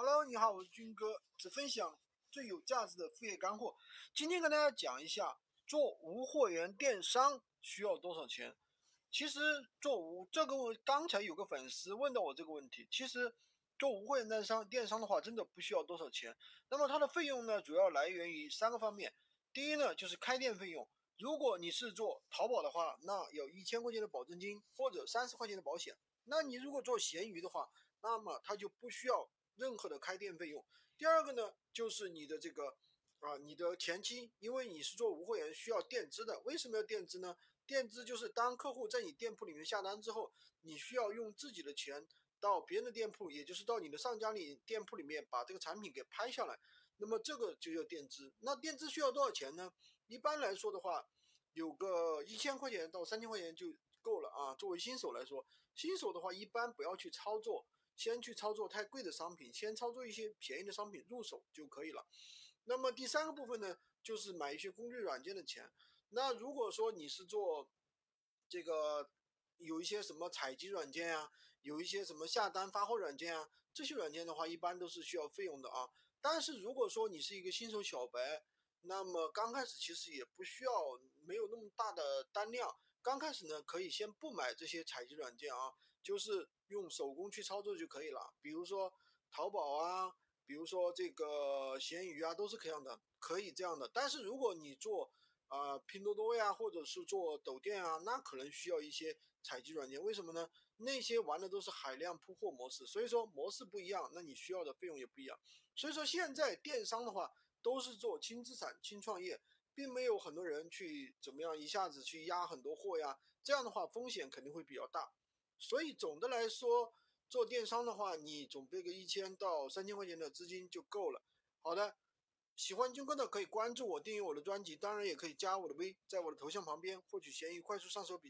Hello，你好，我是军哥，只分享最有价值的副业干货。今天跟大家讲一下，做无货源电商需要多少钱？其实做无这个，刚才有个粉丝问到我这个问题。其实做无货源电商电商的话，真的不需要多少钱。那么它的费用呢，主要来源于三个方面。第一呢，就是开店费用。如果你是做淘宝的话，那有一千块钱的保证金或者三十块钱的保险。那你如果做闲鱼的话，那么它就不需要。任何的开店费用，第二个呢，就是你的这个啊，你的前期，因为你是做无货源，需要垫资的。为什么要垫资呢？垫资就是当客户在你店铺里面下单之后，你需要用自己的钱到别人的店铺，也就是到你的上家里店铺里面把这个产品给拍下来，那么这个就叫垫资。那垫资需要多少钱呢？一般来说的话，有个一千块钱到三千块钱就啊。作为新手来说，新手的话一般不要去操作。先去操作太贵的商品，先操作一些便宜的商品入手就可以了。那么第三个部分呢，就是买一些工具软件的钱。那如果说你是做这个有一些什么采集软件啊，有一些什么下单发货软件啊，这些软件的话，一般都是需要费用的啊。但是如果说你是一个新手小白，那么刚开始其实也不需要没有那么大的单量，刚开始呢可以先不买这些采集软件啊，就是。用手工去操作就可以了，比如说淘宝啊，比如说这个闲鱼啊，都是可以的，可以这样的。但是如果你做啊拼多多呀，或者是做抖店啊，那可能需要一些采集软件。为什么呢？那些玩的都是海量铺货模式，所以说模式不一样，那你需要的费用也不一样。所以说现在电商的话都是做轻资产、轻创业，并没有很多人去怎么样一下子去压很多货呀，这样的话风险肯定会比较大。所以总的来说，做电商的话，你准备个一千到三千块钱的资金就够了。好的，喜欢军哥的可以关注我，订阅我的专辑，当然也可以加我的微，在我的头像旁边获取闲鱼快速上手笔记。